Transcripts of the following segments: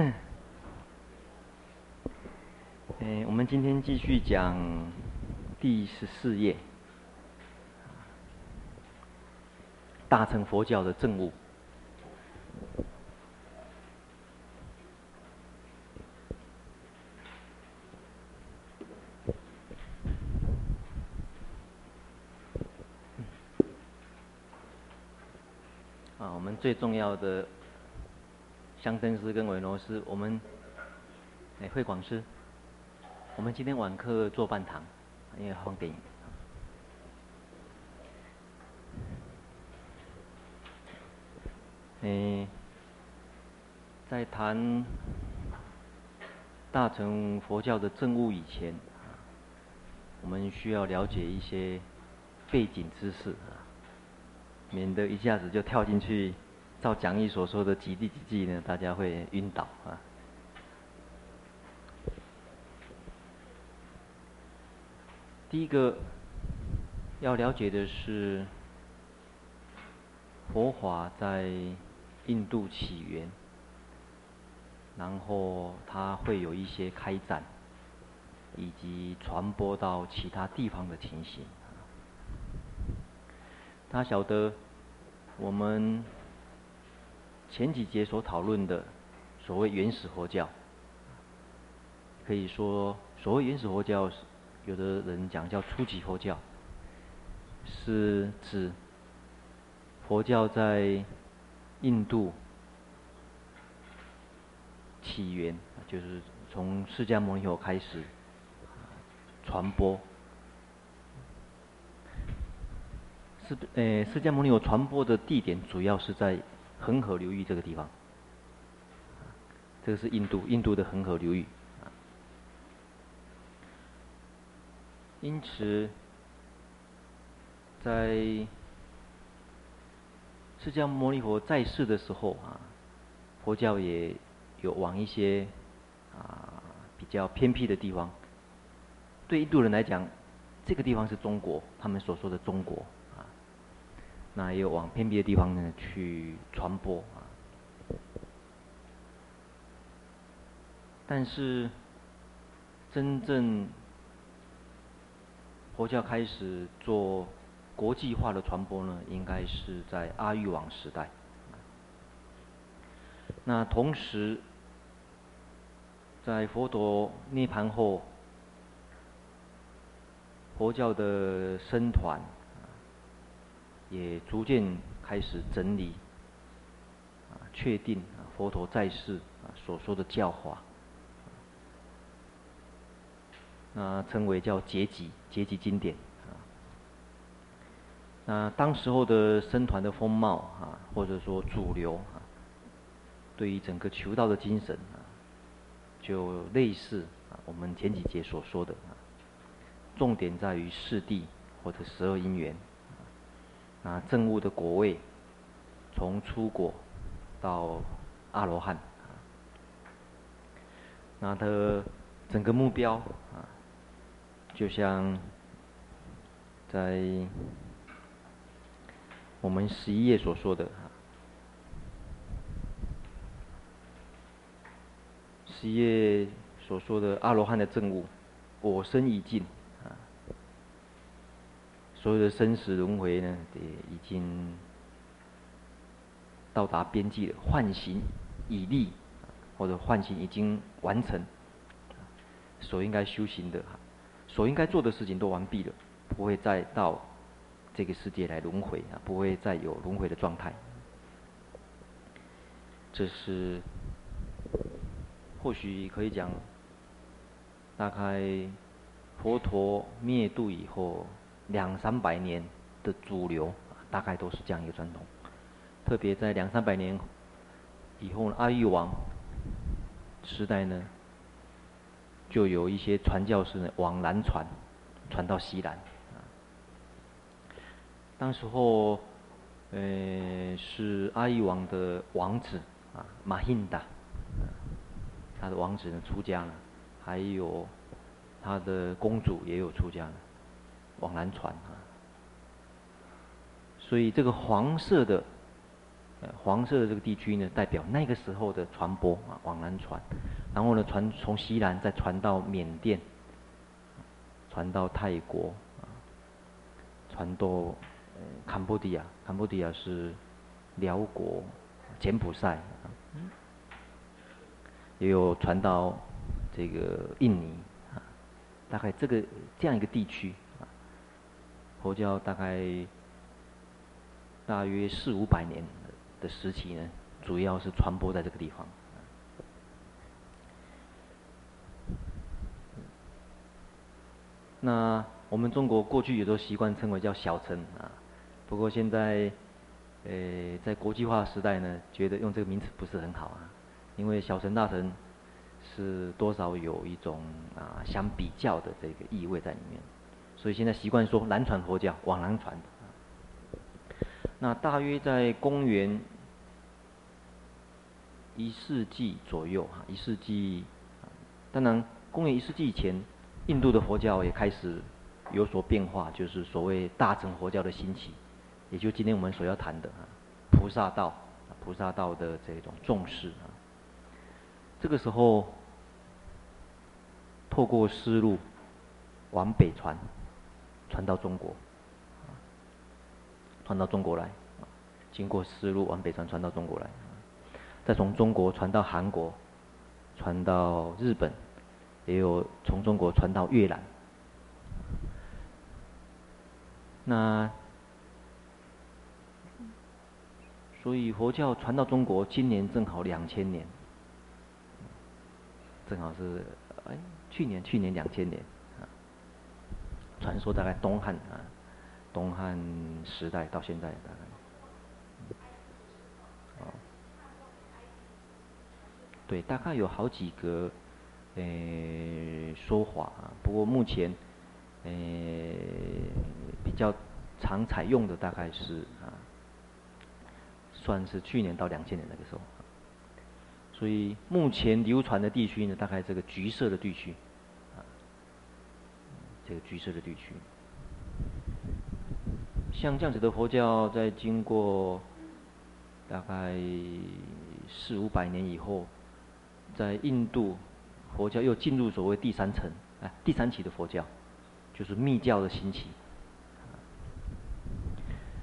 嗯，哎，我们今天继续讲第十四页，大乘佛教的证悟。啊，我们最重要的。香灯师跟维罗师，我们哎，慧广师，我们今天晚课做半堂，因为放电影。哎，在谈大乘佛教的证悟以前，我们需要了解一些背景知识啊，免得一下子就跳进去。照讲义所说的几地几地呢？大家会晕倒啊。第一个要了解的是，佛法在印度起源，然后它会有一些开展，以及传播到其他地方的情形。他晓得我们。前几节所讨论的所谓原始佛教，可以说所谓原始佛教，有的人讲叫初级佛教，是指佛教在印度起源，就是从释迦牟尼佛开始传播。是呃，释迦牟尼佛传播的地点主要是在。恒河流域这个地方，这个是印度，印度的恒河流域。因此，在释迦牟尼佛在世的时候啊，佛教也有往一些啊比较偏僻的地方。对印度人来讲，这个地方是中国，他们所说的中国。那也有往偏僻的地方呢去传播啊，但是真正佛教开始做国际化的传播呢，应该是在阿育王时代。那同时，在佛陀涅槃后，佛教的僧团。也逐渐开始整理，啊，确定佛陀在世啊所说的教化，那称为叫结集，结集经典啊。那当时候的僧团的风貌啊，或者说主流啊，对于整个求道的精神啊，就类似啊我们前几节所说的啊，重点在于四谛或者十二因缘。那证悟的果位，从初果到阿罗汉，那它整个目标啊，就像在我们十一页所说的啊，十一页所说的阿罗汉的证悟，我身已尽。所有的生死轮回呢，也已经到达边际了。唤醒已立，或者唤醒已经完成，所应该修行的，所应该做的事情都完毕了，不会再到这个世界来轮回啊，不会再有轮回的状态。这是或许可以讲，大概佛陀灭度以后。两三百年的主流，大概都是这样一个传统。特别在两三百年以后，阿育王时代呢，就有一些传教士呢往南传，传到西南。当时候，呃，是阿育王的王子啊，马欣达，他的王子呢出家了，还有他的公主也有出家了。往南传啊，所以这个黄色的呃，黄色的这个地区呢，代表那个时候的传播啊，往南传，然后呢，传从西南再传到缅甸，传到泰国，传到呃，坎波迪亚，坎波迪亚是寮国，柬埔寨，也有传到这个印尼，啊，大概这个这样一个地区，佛教大概大约四五百年。的时期呢，主要是传播在这个地方。那我们中国过去也都习惯称为叫小城啊，不过现在，呃，在国际化时代呢，觉得用这个名词不是很好啊，因为小城大城是多少有一种啊相比较的这个意味在里面，所以现在习惯说南传佛教往南传。那大约在公元一世纪左右，哈，一世纪，当然，公元一世纪以前，印度的佛教也开始有所变化，就是所谓大乘佛教的兴起，也就今天我们所要谈的啊，菩萨道，菩萨道的这种重视啊。这个时候，透过丝路往北传，传到中国。传到中国来，经过丝路往北传，传到中国来，再从中国传到韩国，传到日本，也有从中国传到越南。那所以佛教传到中国，今年正好两千年，正好是哎去年去年两千年，传说大概东汉啊。东汉时代到现在大概，哦，对，大概有好几个诶说法啊。不过目前诶比较常采用的大概是啊，算是去年到两千年那个时候。所以目前流传的地区呢，大概这个橘色的地区，这个橘色的地区。像这样子的佛教，在经过大概四五百年以后，在印度佛教又进入所谓第三层，哎，第三期的佛教，就是密教的兴起。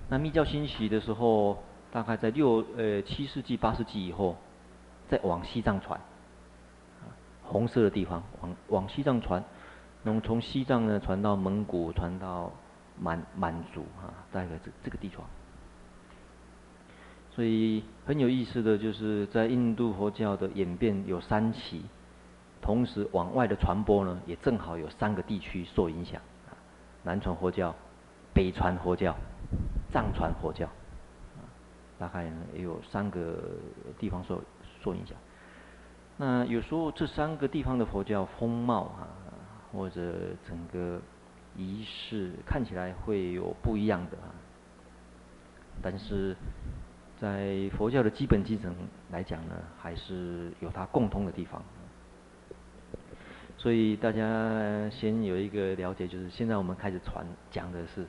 那密教兴起的时候，大概在六呃七世纪八世纪以后，再往西藏传，红色的地方往往西藏传，那么从西藏呢传到蒙古，传到。满满族啊，大概这这个地方，所以很有意思的就是在印度佛教的演变有三期，同时往外的传播呢，也正好有三个地区受影响，南传佛教、北传佛教、藏传佛教，大概呢也有三个地方受受影响。那有时候这三个地方的佛教风貌啊，或者整个。仪式看起来会有不一样的啊，但是在佛教的基本精神来讲呢，还是有它共通的地方。所以大家先有一个了解，就是现在我们开始传讲的是，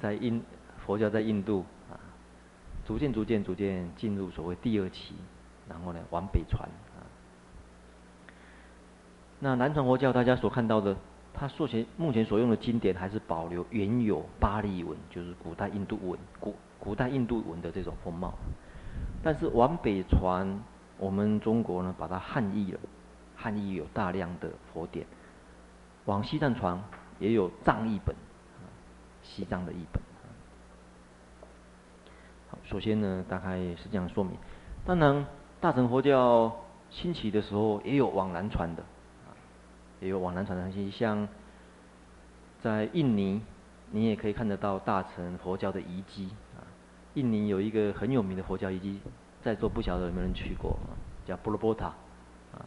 在印佛教在印度啊，逐渐逐渐逐渐进入所谓第二期，然后呢往北传。那南传佛教大家所看到的。他所前目前所用的经典还是保留原有巴利文，就是古代印度文，古古代印度文的这种风貌。但是往北传，我们中国呢把它汉译了，汉译有大量的佛典。往西藏传也有藏译本，西藏的译本。好，首先呢大概是这样说明。当然，大乘佛教兴起的时候也有往南传的。也有往南传的东西，像在印尼，你也可以看得到大乘佛教的遗迹啊。印尼有一个很有名的佛教遗迹，在座不晓得有没有人去过啊？叫波罗波塔啊，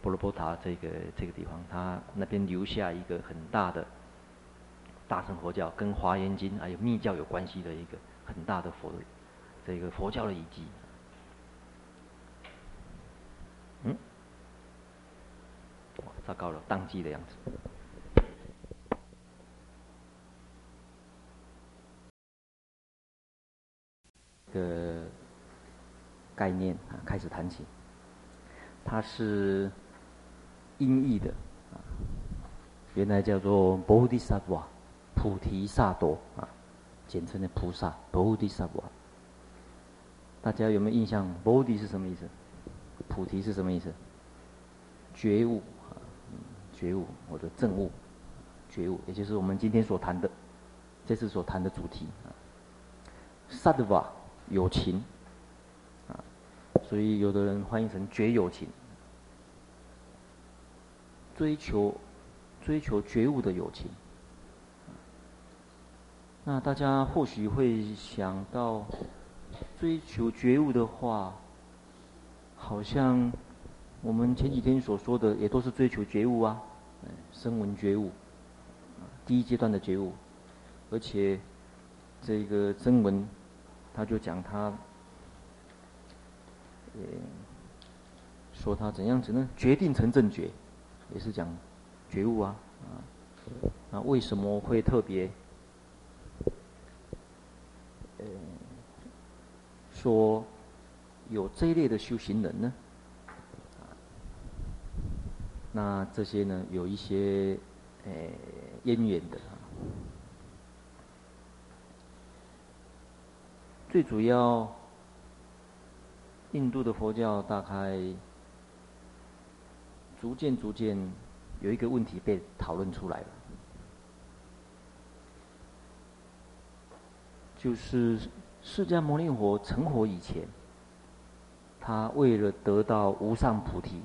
波罗波塔这个这个地方，它那边留下一个很大的大乘佛教，跟华严经还有密教有关系的一个很大的佛这个佛教的遗迹。嗯。糟糕了，当机的样子。这个念啊开始谈起。它是音译的啊，原来叫做菩提萨埵，菩提萨埵啊，简称的菩萨菩提萨埵。大家有没有印象？？Bodhi 是什么意思？菩提是什么意思？觉悟，觉悟或者证悟，觉悟，也就是我们今天所谈的，这次所谈的主题啊。萨埵有情啊，所以有的人翻译成觉友情，追求追求觉悟的友情。那大家或许会想到，追求觉悟的话，好像我们前几天所说的也都是追求觉悟啊，声闻觉悟，第一阶段的觉悟，而且这个声闻。他就讲他，呃，说他怎样子呢？决定成正觉，也是讲觉悟啊，啊，那为什么会特别，呃，说有这一类的修行人呢？那这些呢，有一些呃渊源的。最主要，印度的佛教大概逐渐逐渐有一个问题被讨论出来了，就是释迦牟尼佛成佛以前，他为了得到无上菩提，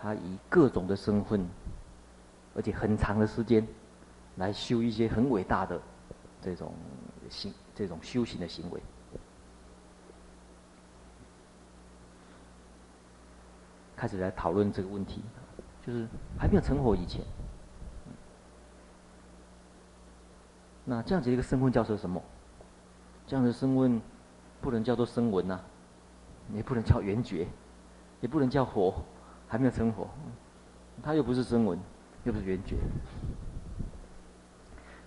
他以各种的身份，而且很长的时间，来修一些很伟大的这种行。这种修行的行为，开始来讨论这个问题，就是还没有成佛以前，那这样子一个身份叫做什么？这样的身份不能叫做声闻呐，也不能叫缘觉，也不能叫佛，还没有成佛，他又不是声闻，又不是缘觉，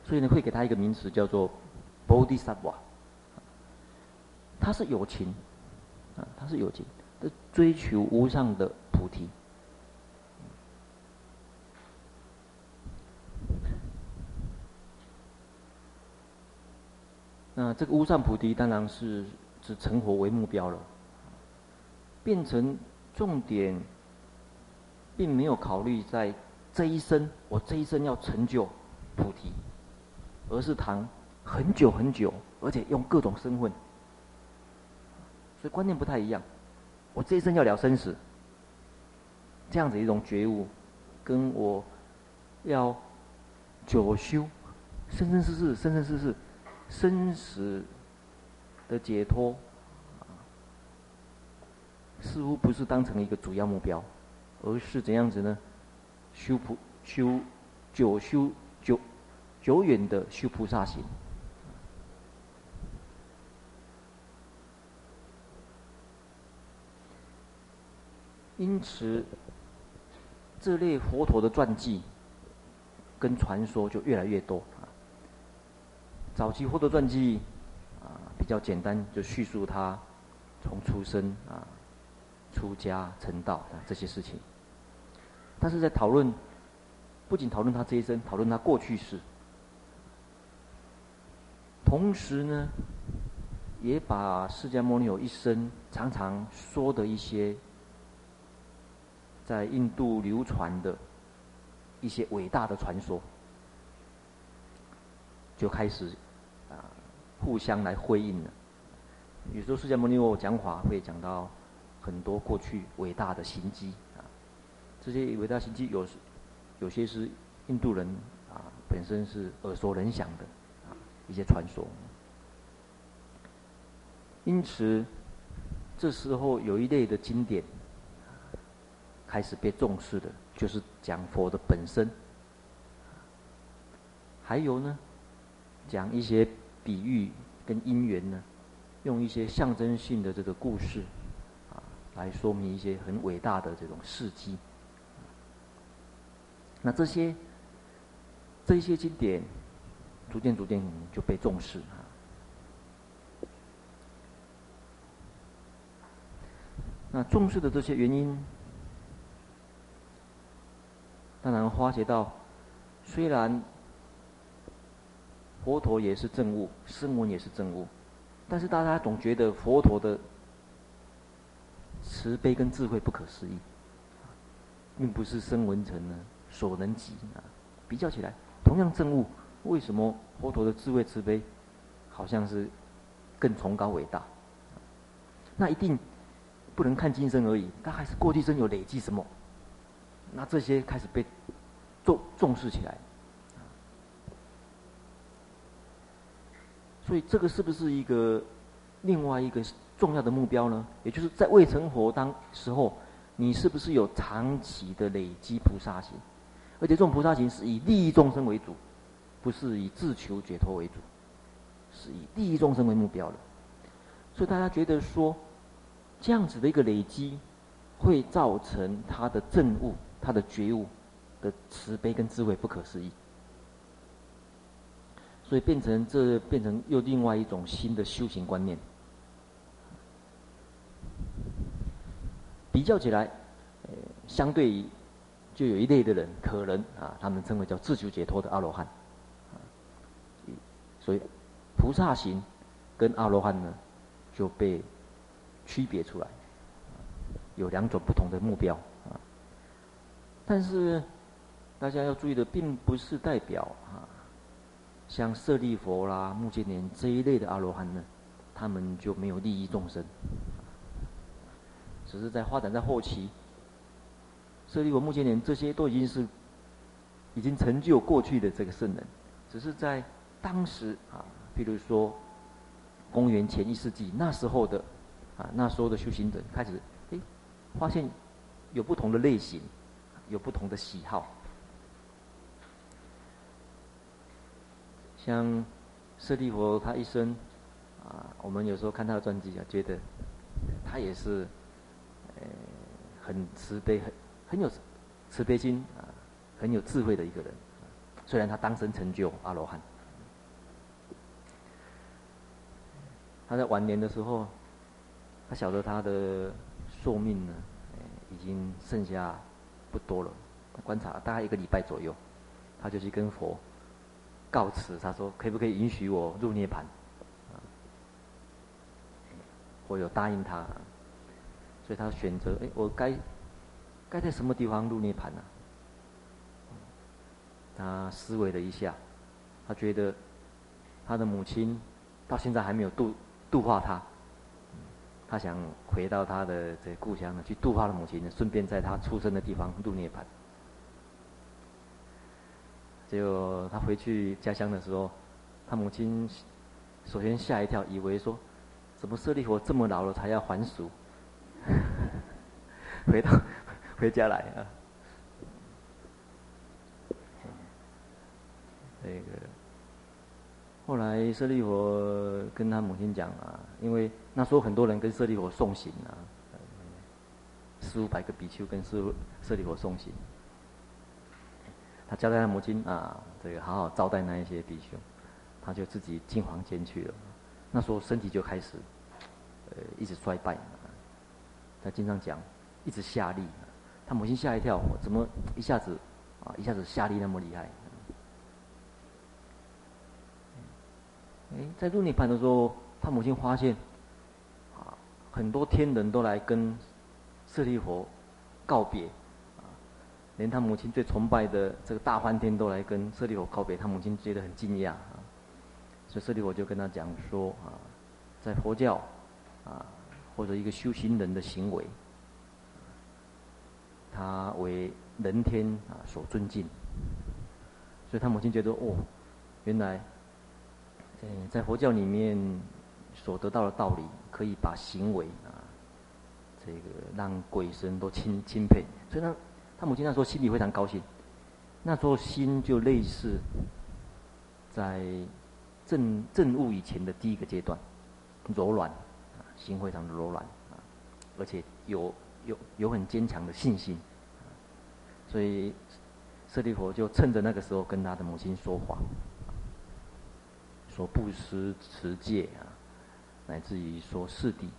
所以呢，会给他一个名词叫做。Bodhisattva，，他是有情，啊，他是有情，的追求无上的菩提。那这个无上菩提当然是指成佛为目标了，变成重点，并没有考虑在这一生，我这一生要成就菩提，而是谈。很久很久，而且用各种身份，所以观念不太一样。我这一生要了生死，这样子一种觉悟，跟我要久修，生生世世、生生世世、生死的解脱，似乎不是当成一个主要目标，而是怎样子呢？修菩修久修久久远的修菩萨行。因此，这类佛陀的传记跟传说就越来越多啊。早期佛陀传记啊比较简单，就叙述他从出生啊、出家成道啊这些事情。但是在讨论，不仅讨论他这一生，讨论他过去世，同时呢，也把释迦牟尼佛一生常常说的一些。在印度流传的一些伟大的传说，就开始啊互相来回应了。有时候释迦牟尼佛讲法会讲到很多过去伟大的行迹，这些伟大行迹有有些是印度人啊本身是耳熟能详的啊一些传说。因此，这时候有一类的经典。开始被重视的，就是讲佛的本身。还有呢，讲一些比喻跟因缘呢，用一些象征性的这个故事，啊，来说明一些很伟大的这种事迹。那这些这些经典，逐渐逐渐就被重视啊。那重视的这些原因，当然发觉到，虽然佛陀也是证悟，声闻也是证悟，但是大家总觉得佛陀的慈悲跟智慧不可思议，并不是声闻成呢所能及啊。比较起来，同样证悟，为什么佛陀的智慧慈悲，好像是更崇高伟大？那一定。不能看今生而已，他还是过去生有累积什么？那这些开始被重重视起来，所以这个是不是一个另外一个重要的目标呢？也就是在未成佛当时候，你是不是有长期的累积菩萨行？而且这种菩萨行是以利益众生为主，不是以自求解脱为主，是以利益众生为目标的。所以大家觉得说。这样子的一个累积，会造成他的证悟、他的觉悟的慈悲跟智慧不可思议，所以变成这变成又另外一种新的修行观念。比较起来，呃，相对于就有一类的人，可能啊，他们称为叫自求解脱的阿罗汉，所以菩萨行跟阿罗汉呢就被。区别出来，有两种不同的目标啊。但是大家要注意的，并不是代表啊，像舍利弗啦、目犍连这一类的阿罗汉呢，他们就没有利益众生。只是在发展在后期，舍利弗、目犍连这些都已经是已经成就过去的这个圣人，只是在当时啊，比如说公元前一世纪那时候的。啊，那时候的修行者开始，哎，发现有不同的类型，有不同的喜好。像舍利弗他一生，啊，我们有时候看他的传记啊，觉得他也是，呃，很慈悲，很很有慈悲心啊，很有智慧的一个人。虽然他当生成就阿罗汉，他在晚年的时候。他晓得他的寿命呢，已经剩下不多了。观察大概一个礼拜左右，他就去跟佛告辞，他说：“可不可以允许我入涅槃？”我有答应他，所以他选择：“哎，我该该在什么地方入涅槃呢？”他思维了一下，他觉得他的母亲到现在还没有度度化他。他想回到他的这故乡呢，去度化了母亲，顺便在他出生的地方入涅槃。结果他回去家乡的时候，他母亲首先吓一跳，以为说，怎么舍利弗这么老了才要还俗？回到回家来啊，这个后来舍利佛跟他母亲讲啊，因为。那时候很多人跟舍利佛送行啊，四五百个比丘跟舍舍利佛送行。他交代他母亲啊，这个好好招待那一些比丘，他就自己进房间去了。那时候身体就开始，呃，一直衰败。他经常讲，一直下力。他母亲吓一跳，怎么一下子啊，一下子下力那么厉害？哎，在入涅槃的时候，他母亲发现啊。很多天人都来跟舍利弗告别，啊，连他母亲最崇拜的这个大梵天都来跟舍利弗告别，他母亲觉得很惊讶啊，所以舍利弗就跟他讲说啊，在佛教啊，或者一个修行人的行为，他为人天啊所尊敬，所以他母亲觉得哦，原来，嗯，在佛教里面所得到的道理。可以把行为啊，这个让鬼神都钦钦佩，所以他他母亲那时候心里非常高兴，那时候心就类似在正正悟以前的第一个阶段，柔软啊，心非常的柔软啊，而且有有有很坚强的信心，所以舍利佛就趁着那个时候跟他的母亲说话，说布施持戒啊。乃至于说四谛，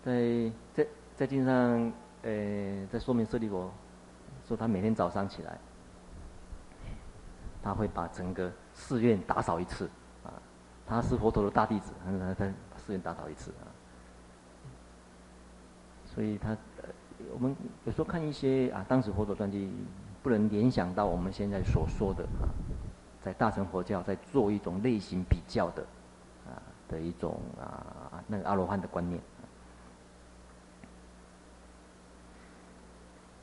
在在在经上，呃，在说明舍利佛说他每天早上起来，他会把整个寺院打扫一次，啊，他是佛陀的大弟子，他他把寺院打扫一次。所以他，呃，我们有时候看一些啊，当时佛陀传记，不能联想到我们现在所说的啊，在大乘佛教在做一种类型比较的，啊的一种啊那个阿罗汉的观念。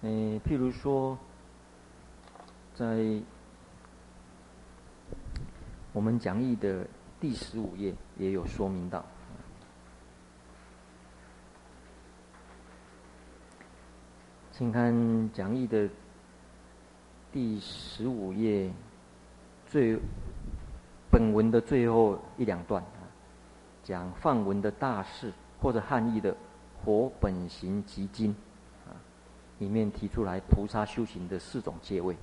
嗯，譬如说，在我们讲义的第十五页也有说明到。请看讲义的第十五页最本文的最后一两段啊，讲梵文的大士或者汉译的《佛本行集经》啊，里面提出来菩萨修行的四种阶位。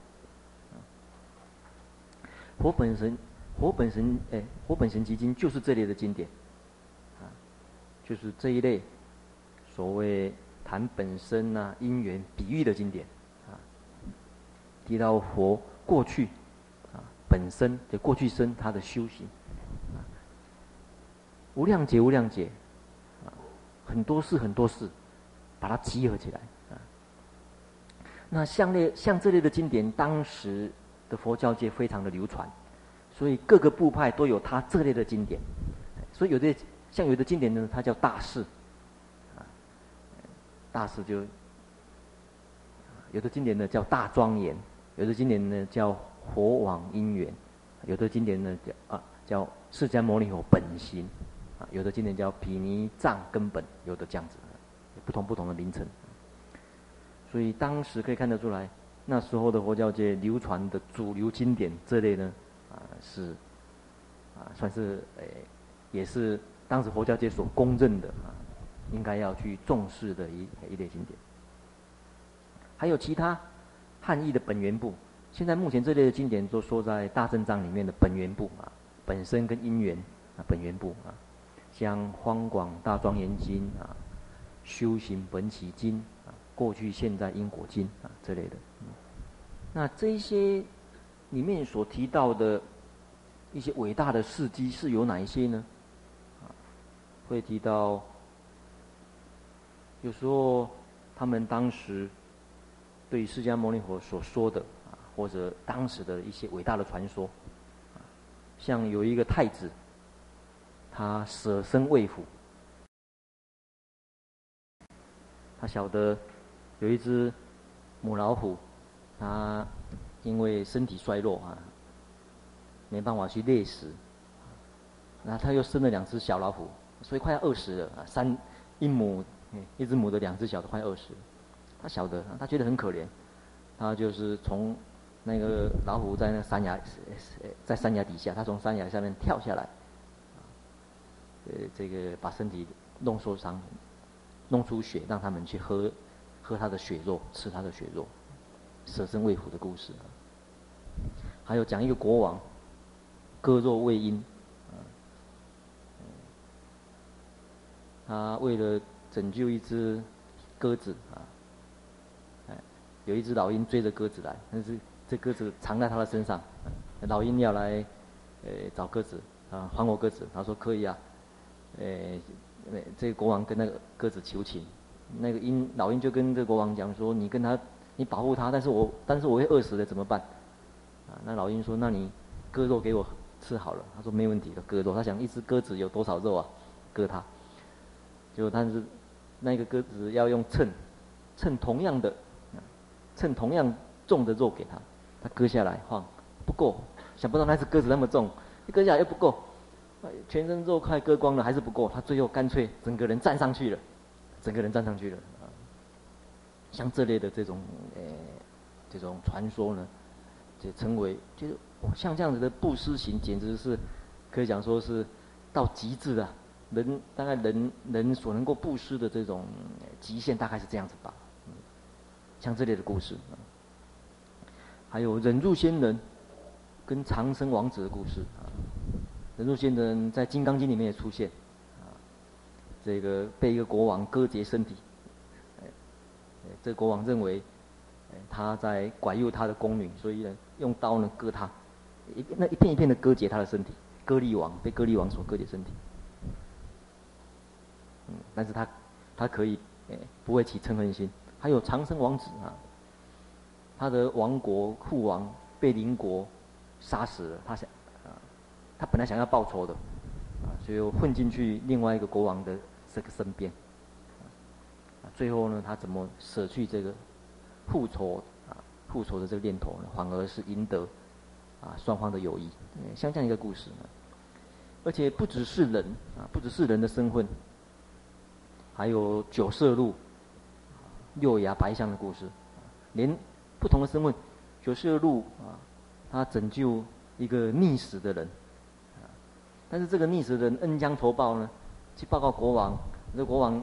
佛本神佛本神哎，《佛本神集经》就是这类的经典啊，就是这一类所谓。谈本身啊，因缘比喻的经典，啊，提到佛过去啊本身的过去生他的修行，啊，无量劫无量劫，啊，很多事很多事，把它集合起来啊。那像类像这类的经典，当时的佛教界非常的流传，所以各个部派都有他这类的经典，所以有的像有的经典呢，它叫大事。大士就有的经典呢叫大庄严，有的经典呢叫佛往因缘，有的经典呢叫啊叫释迦牟尼佛本行，啊有的经典叫毗尼藏根本，有的这样子，不同不同的名称。所以当时可以看得出来，那时候的佛教界流传的主流经典这类呢啊是啊算是诶也是当时佛教界所公认的啊。应该要去重视的一一类经典，还有其他汉译的本源部。现在目前这类的经典都说在大正藏里面的本源部啊，本身跟因缘啊，本源部啊，像《方广大庄严经》啊，《修行本起经》啊，《过去现在因果经》啊这类的。那这些里面所提到的一些伟大的事迹是有哪一些呢？会提到。有时候，他们当时对释迦牟尼佛所说的啊，或者当时的一些伟大的传说，像有一个太子，他舍身为虎，他晓得有一只母老虎，他因为身体衰弱啊，没办法去猎食，那他又生了两只小老虎，所以快要饿死了啊，三一母。一只母的，两只小的，快饿死了。他晓得，他觉得很可怜，他就是从那个老虎在那山崖，在山崖底下，他从山崖下面跳下来，呃，这个把身体弄受伤，弄出血，让他们去喝，喝他的血肉，吃他的血肉，舍身为虎的故事。还有讲一个国王，割肉喂鹰，他为了。拯救一只鸽子啊！哎，有一只老鹰追着鸽子来，但是这鸽子藏在他的身上。老鹰要来，呃，找鸽子啊，还我鸽子。他说可以啊，呃，这个国王跟那个鸽子求情，那个鹰老鹰就跟这个国王讲说：“你跟他，你保护他，但是我但是我会饿死的，怎么办？”啊，那老鹰说：“那你割肉给我吃好了。”他说：“没问题的，割肉。”他想一只鸽子有多少肉啊？割它，结果他是。那个鸽子要用秤，秤同样的，称同样重的肉给他，他割下来放不够，想不到那只鸽子那么重，一割下来又不够，全身肉快割光了还是不够，他最后干脆整个人站上去了，整个人站上去了啊。像这类的这种呃这种传说呢，就称为就是像这样子的布施行，简直是可以讲说是到极致的。人大概人人所能够布施的这种极限大概是这样子吧，像这类的故事，还有忍辱仙人跟长生王子的故事。忍辱仙人在《金刚经》里面也出现。这个被一个国王割截身体，这国王认为，他在拐诱他的宫女，所以呢，用刀呢割他，一那一片一片的割截他的身体，割力王被割力王所割截身体，嗯，但是他他可以，哎，不会起嗔恨心。还有长生王子啊，他的王国父王被邻国杀死了，他想啊，他本来想要报仇的，啊，所以又混进去另外一个国王的这个身边，啊，最后呢，他怎么舍去这个复仇啊复仇的这个念头呢？反而是赢得啊双方的友谊，像这样一个故事呢，而且不只是人啊，不只是人的身份，还有九色鹿。六牙白象的故事，连不同的身份，九色鹿啊，他拯救一个溺死的人，但是这个溺死的人恩将仇报呢，去报告国王，这国王，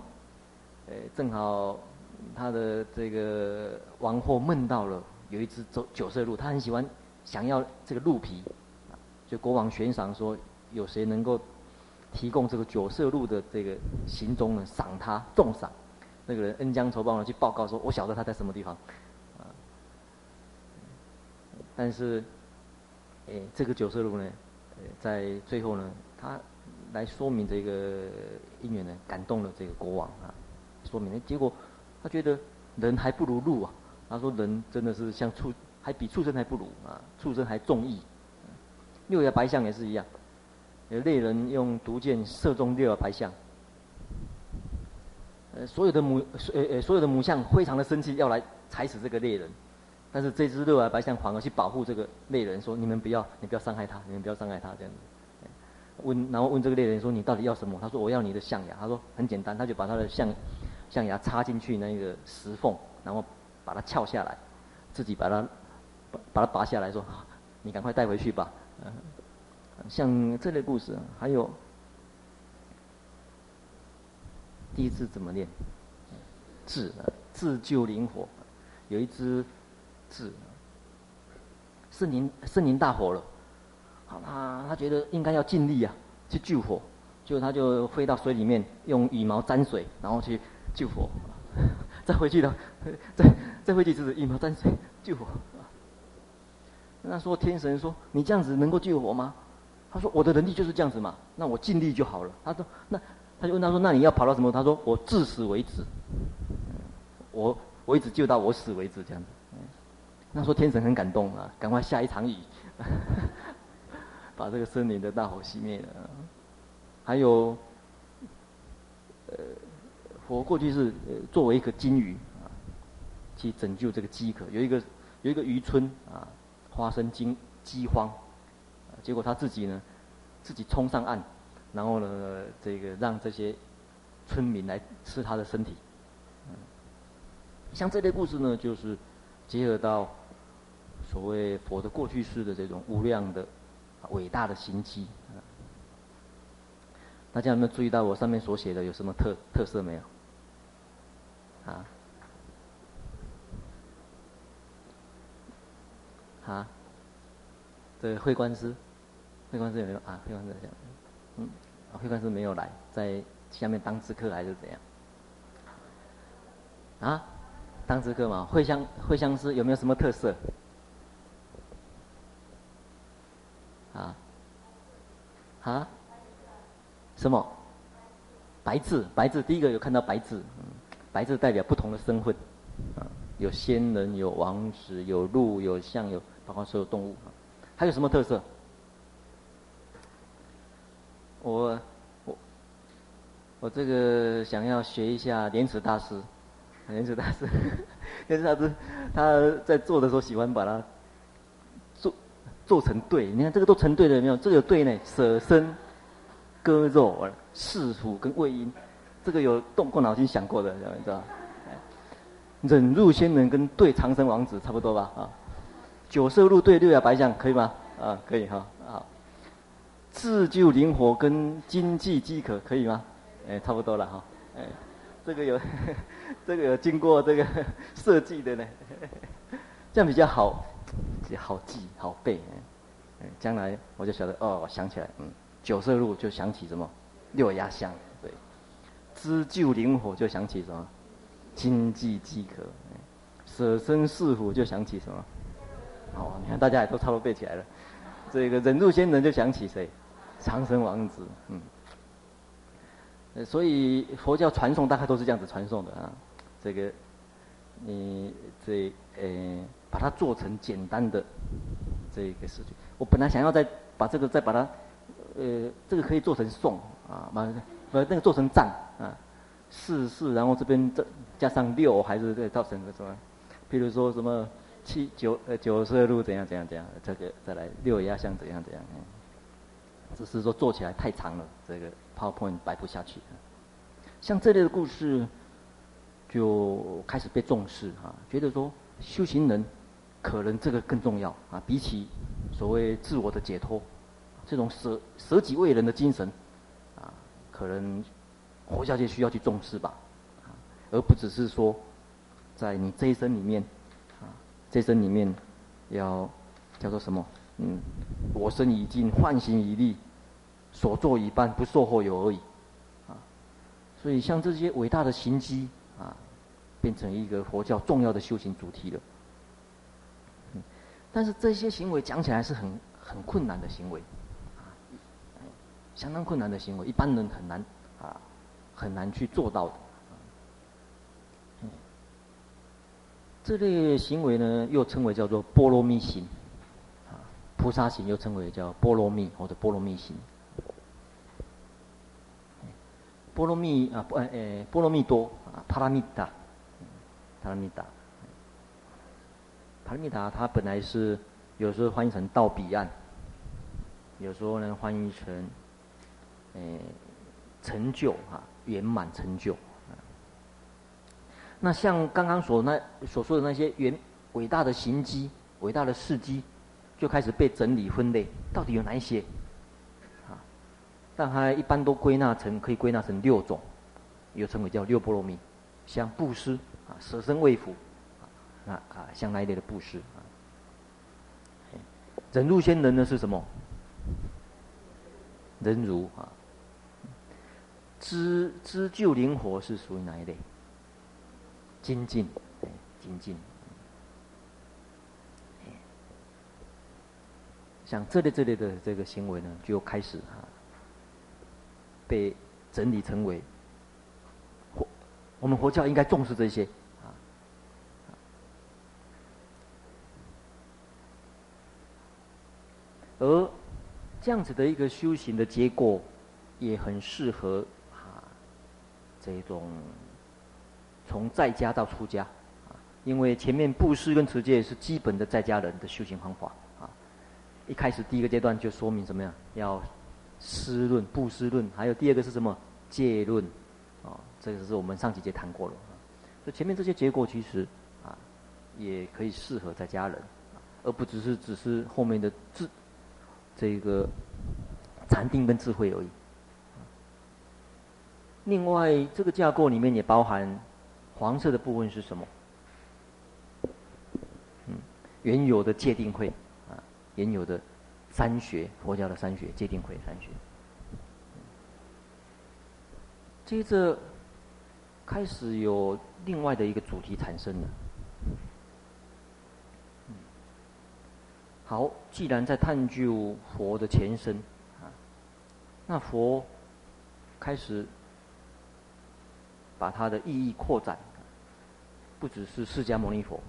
呃，正好他的这个王后梦到了有一只九九色鹿，他很喜欢，想要这个鹿皮，就，国王悬赏说，有谁能够提供这个九色鹿的这个行踪呢？赏他重赏。那个人恩将仇报呢，去报告说：“我晓得他在什么地方。”啊，但是，哎，这个九色鹿呢，在最后呢，他来说明这个因缘呢，感动了这个国王啊，说明呢，结果他觉得人还不如鹿啊。他说：“人真的是像畜，还比畜生还不如啊，畜生还重义。”六牙白象也是一样，有猎人用毒箭射中六牙白象。呃，所有的母，呃呃，所有的母象非常的生气，要来踩死这个猎人，但是这只六牙白象反而去保护这个猎人，说：“你们不要，你不要伤害他，你们不要伤害他。”这样子，问，然后问这个猎人说：“你到底要什么？”他说：“我要你的象牙。”他说：“很简单，他就把他的象象牙插进去那个石缝，然后把它撬下来，自己把它把把它拔下来说，：‘你赶快带回去吧。’，像这类故事还有。”第一次怎么练？智，自救灵火，有一只智，森林森林大火了，好，他他觉得应该要尽力啊，去救火，就他就飞到水里面，用羽毛沾水，然后去救火，再回去的，再再回去就是羽毛沾水救火。那说天神说：“你这样子能够救火吗？”他说：“我的能力就是这样子嘛，那我尽力就好了。”他说：“那。”他就问他说：“那你要跑到什么？”他说：“我至死为止，我我一直救到我死为止这样子。”那说天神很感动啊，赶快下一场雨，把这个森林的大火熄灭了。还有，呃，我过去是作为一个鲸鱼啊，去拯救这个饥渴。有一个有一个渔村啊，发生惊饥荒，结果他自己呢，自己冲上岸。然后呢，这个让这些村民来吃他的身体。嗯，像这类故事呢，就是结合到所谓佛的过去世的这种无量的伟大的行迹。大家有没有注意到我上面所写的有什么特特色没有？啊？啊？这个慧观师，慧观师有没有啊？慧观师这样。嗯，慧观师没有来，在下面当知客还是怎样？啊，当知客嘛，慧相慧相师有没有什么特色？啊？啊？什么？白字，白字，第一个有看到白字，白字代表不同的身份，啊，有仙人，有王子，有鹿，有象，有包括所有动物，还有什么特色？我我我这个想要学一下莲池大师，莲池大师，莲池大师他在做的时候喜欢把它做做成对，你看这个都成对了没有？这个有对呢，舍身割肉，饲虎跟喂鹰，这个有动过脑筋想过的，你知道？忍辱仙人跟对长生王子差不多吧？啊，九色鹿对六牙白象可以吗？啊，可以哈。好自救灵活跟经济饥渴可以吗？哎，差不多了哈。哎，这个有，这个有经过这个 设计的呢，这样比较好，也好记好背。哎，将来我就晓得哦，我想起来，嗯，九色鹿就想起什么六牙香，对，自救灵活就想起什么？经济饥渴。舍身饲虎就想起什么？哦，你看大家也都差不多背起来了。这个忍辱仙人就想起谁？长生王子。嗯。所以佛教传颂大概都是这样子传颂的啊。这个，你这呃，把它做成简单的这一个事情。我本来想要再把这个再把它，呃，这个可以做成颂啊，把把那个做成赞啊，四四，然后这边再加上六，还是再造成个什么？譬如说什么七九呃九色鹿怎样怎样怎样，这个再来六压像怎样怎样，只是说做起来太长了，这个 PowerPoint 摆不下去。像这类的故事，就开始被重视啊，觉得说修行人可能这个更重要啊，比起所谓自我的解脱，这种舍舍己为人的精神啊，可能活下去需要去重视吧，而不只是说。在你这一生里面，啊，这一生里面，要叫做什么？嗯，我生已尽，梵行已立，所作已办，不受后有而已，啊，所以像这些伟大的行迹啊，变成一个佛教重要的修行主题了。嗯，但是这些行为讲起来是很很困难的行为，啊，相当困难的行为，一般人很难啊，很难去做到的。这类行为呢，又称为叫做波罗蜜行，菩萨行又称为叫波罗蜜或者波罗蜜行。波罗蜜啊，波呃，波罗蜜多啊，帕拉密达，帕拉密达，帕拉密达，它本来是有时候翻译成到彼岸，有时候呢翻译成诶成就啊，圆满成就。那像刚刚所那所说的那些远伟大的行迹、伟大的事迹，就开始被整理分类，到底有哪一些？啊，但它一般都归纳成可以归纳成六种，又称为叫六波罗蜜，像布施啊，舍身为父，啊啊，像那一类的布施啊。忍辱仙人呢是什么？忍辱啊。知知就灵活是属于哪一类？精进，精进。像这类这类的这个行为呢，就开始啊，被整理成为佛，我们佛教应该重视这些啊。而这样子的一个修行的结果，也很适合啊这种。从在家到出家，因为前面布施跟持戒是基本的在家人的修行方法，一开始第一个阶段就说明什么呀？要思论、布施论，还有第二个是什么？戒论，啊，这个是我们上几节谈过了，啊，所以前面这些结果其实啊，也可以适合在家人，而不只是只是后面的智，这个禅定跟智慧而已。另外，这个架构里面也包含。黄色的部分是什么？嗯，原有的戒定慧，啊，原有的三学，佛教的三学，戒定慧三学。接着开始有另外的一个主题产生了。好，既然在探究佛的前身，啊，那佛开始把它的意义扩展。不只是释迦牟尼佛，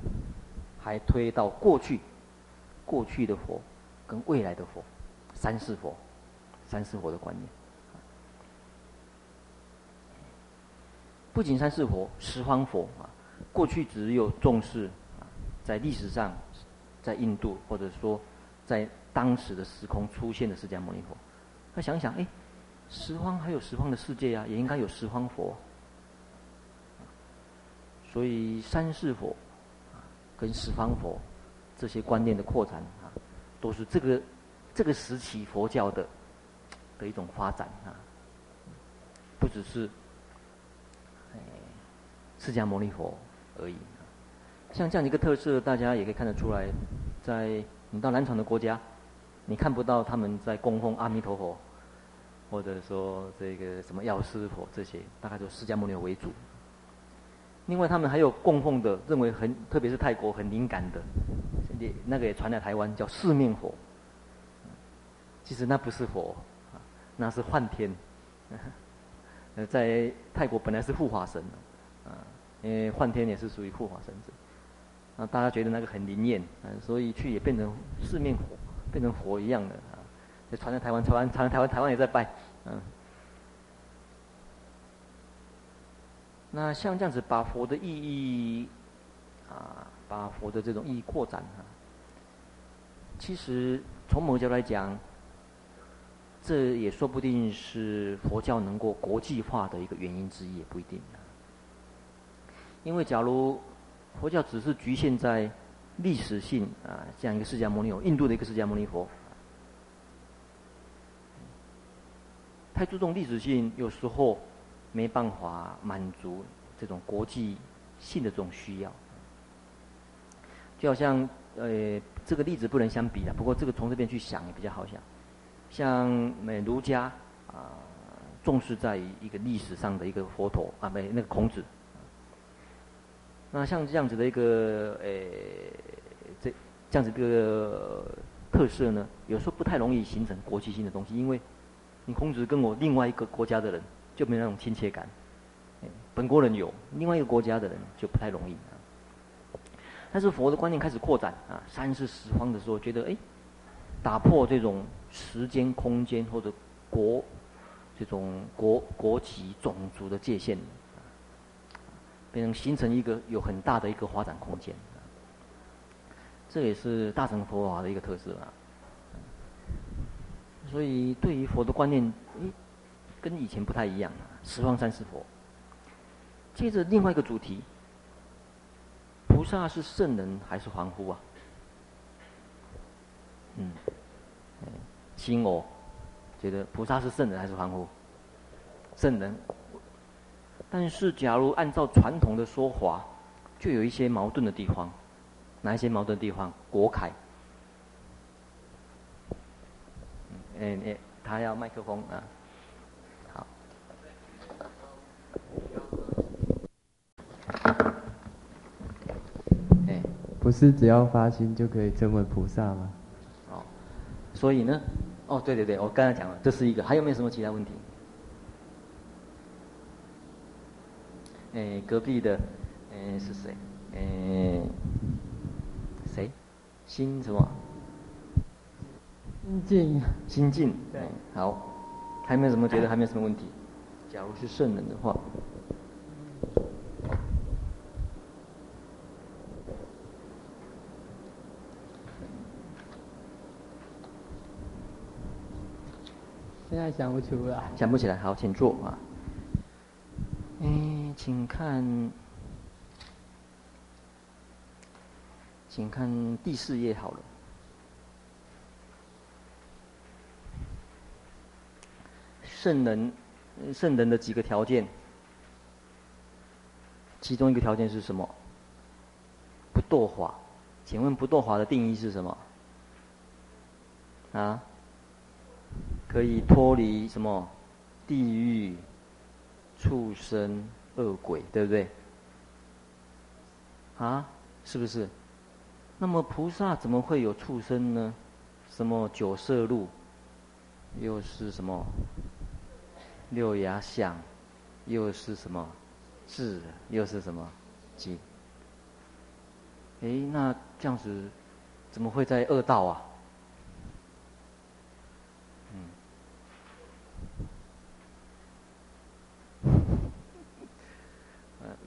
还推到过去，过去的佛跟未来的佛，三世佛，三世佛的观念。不仅三世佛，十方佛啊，过去只有重视啊，在历史上，在印度或者说在当时的时空出现的释迦牟尼佛，他想想，哎，十方还有十方的世界啊，也应该有十方佛。所以三世佛，跟十方佛这些观念的扩展啊，都是这个这个时期佛教的的一种发展啊，不只是释迦牟尼佛而已。像这样一个特色，大家也可以看得出来，在你到南传的国家，你看不到他们在供奉阿弥陀佛，或者说这个什么药师佛这些，大概就释迦牟尼为主。另外，他们还有供奉的，认为很，特别是泰国很敏感的，也那个也传来台湾叫四面佛。其实那不是佛，那是幻天。呃，在泰国本来是护法神，啊，因为幻天也是属于护法神子。啊，大家觉得那个很灵验，所以去也变成四面佛，变成佛一样的啊。就传在台湾，台湾传在台湾，台湾也在拜，嗯。那像这样子，把佛的意义啊，把佛的这种意义扩展啊，其实从某个角度来讲，这也说不定是佛教能够国际化的一个原因之一，也不一定。因为假如佛教只是局限在历史性啊，这样一个释迦牟尼佛，印度的一个释迦牟尼佛，太注重历史性，有时候。没办法满足这种国际性的这种需要，就好像呃，这个例子不能相比的。不过这个从这边去想也比较好想，像美儒家啊，重视在一个历史上的一个佛陀啊，没那个孔子。那像这样子的一个呃，这这样子一个特色呢，有时候不太容易形成国际性的东西，因为你孔子跟我另外一个国家的人。就没有那种亲切感，本国人有，另外一个国家的人就不太容易。但是佛的观念开始扩展啊，三世十方的时候，觉得哎，打破这种时间、空间或者国这种国国籍、种族的界限，变成形成一个有很大的一个发展空间。这也是大乘佛法的一个特色啊。所以对于佛的观念，哎跟以前不太一样啊，十方三世佛。接着另外一个主题，菩萨是圣人还是凡夫啊？嗯，心我觉得菩萨是圣人还是凡夫？圣人。但是假如按照传统的说法，就有一些矛盾的地方。哪一些矛盾的地方？果楷。嗯，哎，他要麦克风啊。不是只要发心就可以成为菩萨吗？哦，所以呢，哦，对对对，我刚才讲了，这是一个，还有没有什么其他问题？哎，隔壁的，哎是谁？哎，谁？心什么？心静。心静。对。好，还有没有什么觉得还没有什么问题？假如是圣人的话。现在想不出来，想不起来，好，请坐啊。哎，请看，请看第四页好了。圣人，圣人的几个条件，其中一个条件是什么？不堕法。请问不堕法的定义是什么？啊？可以脱离什么地狱、畜生、恶鬼，对不对？啊，是不是？那么菩萨怎么会有畜生呢？什么九色鹿，又是什么六牙象，又是什么智，又是什么己？哎，那这样子怎么会在恶道啊？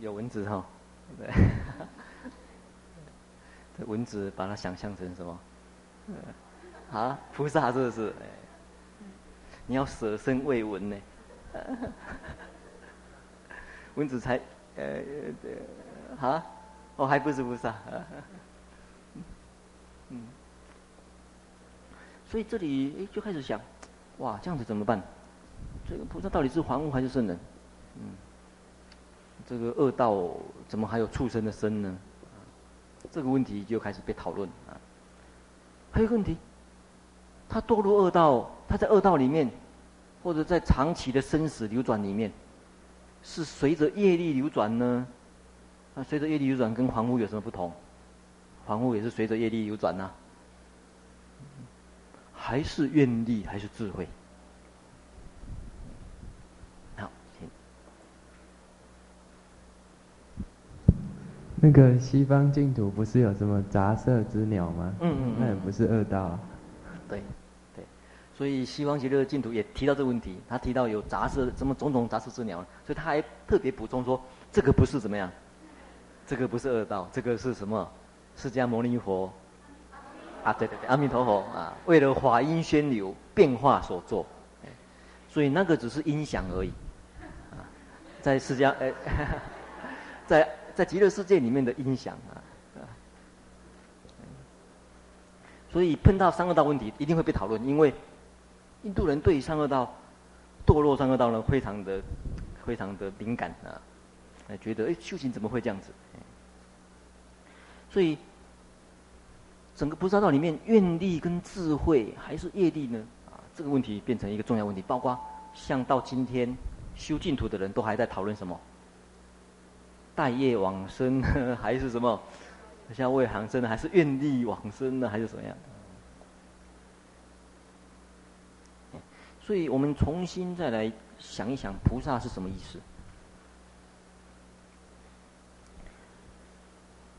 有蚊子哈，对，这蚊子把它想象成什么？啊，菩萨是不是？你要舍身为蚊呢？蚊子才呃对，啊，哦还不是菩萨，嗯，所以这里哎就开始想，哇这样子怎么办？这个菩萨到底是凡夫还是圣人？嗯。这个恶道怎么还有畜生的身呢？这个问题就开始被讨论啊。还有个问题，他堕入恶道，他在恶道里面，或者在长期的生死流转里面，是随着业力流转呢？那随着业力流转跟凡夫有什么不同？凡夫也是随着业力流转呐、还是愿力，还是智慧？好，请。那个西方净土不是有什么杂色之鸟吗？嗯嗯，嗯，那也不是恶道、啊。对，对，所以西方极乐净土也提到这个问题，他提到有杂色，什么种种杂色之鸟，所以他还特别补充说，这个不是怎么样，这个不是恶道，这个是什么？释迦牟尼佛，啊，对对对，阿弥陀佛啊，为了法音宣流变化所做，所以那个只是音响而已，啊，在释迦哎，在 在极乐世界里面的音响啊，所以碰到三恶道问题一定会被讨论，因为印度人对三恶道堕落三恶道呢非常的非常的敏感啊，觉得哎修行怎么会这样子？所以，整个菩萨道里面，愿力跟智慧还是业力呢？啊，这个问题变成一个重要问题。包括像到今天修净土的人都还在讨论什么？带业往生，还是什么？像未航生呢，还是愿力往生呢，还是怎么样？所以我们重新再来想一想，菩萨是什么意思？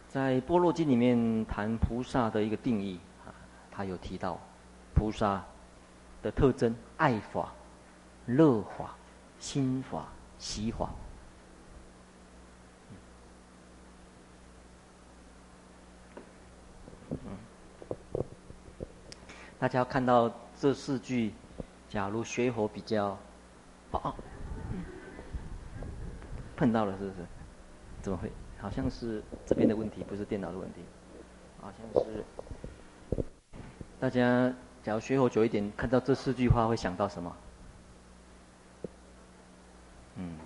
在《般若经》里面谈菩萨的一个定义啊，他有提到菩萨的特征：爱法、乐法、心法、喜法。大家要看到这四句，假如学佛比较，哦，碰到了是不是？怎么会？好像是这边的问题，不是电脑的问题。好像是大家假如学佛久一点，看到这四句话会想到什么？嗯，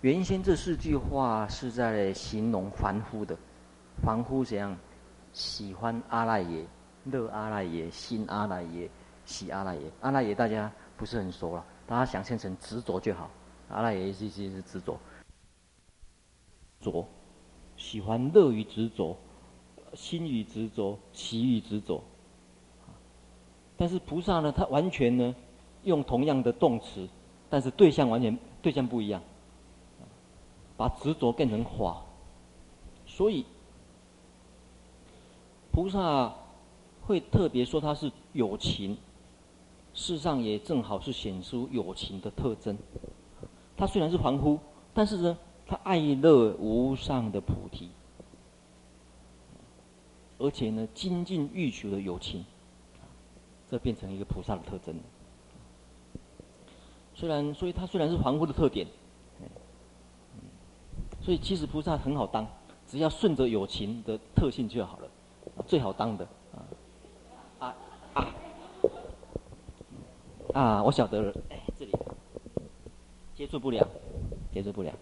原先这四句话是在形容凡夫的，凡夫怎样？喜欢阿赖耶，乐阿赖耶，心阿赖耶，喜阿赖耶。阿赖耶大家不是很熟了，大家想象成执着就好。阿赖耶意思是执着，着。喜欢乐于执着，心与执着，喜与执着。但是菩萨呢，他完全呢，用同样的动词，但是对象完全对象不一样，把执着变成法。所以菩萨会特别说他是有情，事实上也正好是显出有情的特征。他虽然是凡夫，但是呢。他爱乐无上的菩提，而且呢，精进欲求的友情，这变成一个菩萨的特征。虽然，所以他虽然是凡夫的特点，所以其实菩萨很好当，只要顺着友情的特性就好了，最好当的啊。啊！我晓得了，哎，这里。接触不了，接触不了。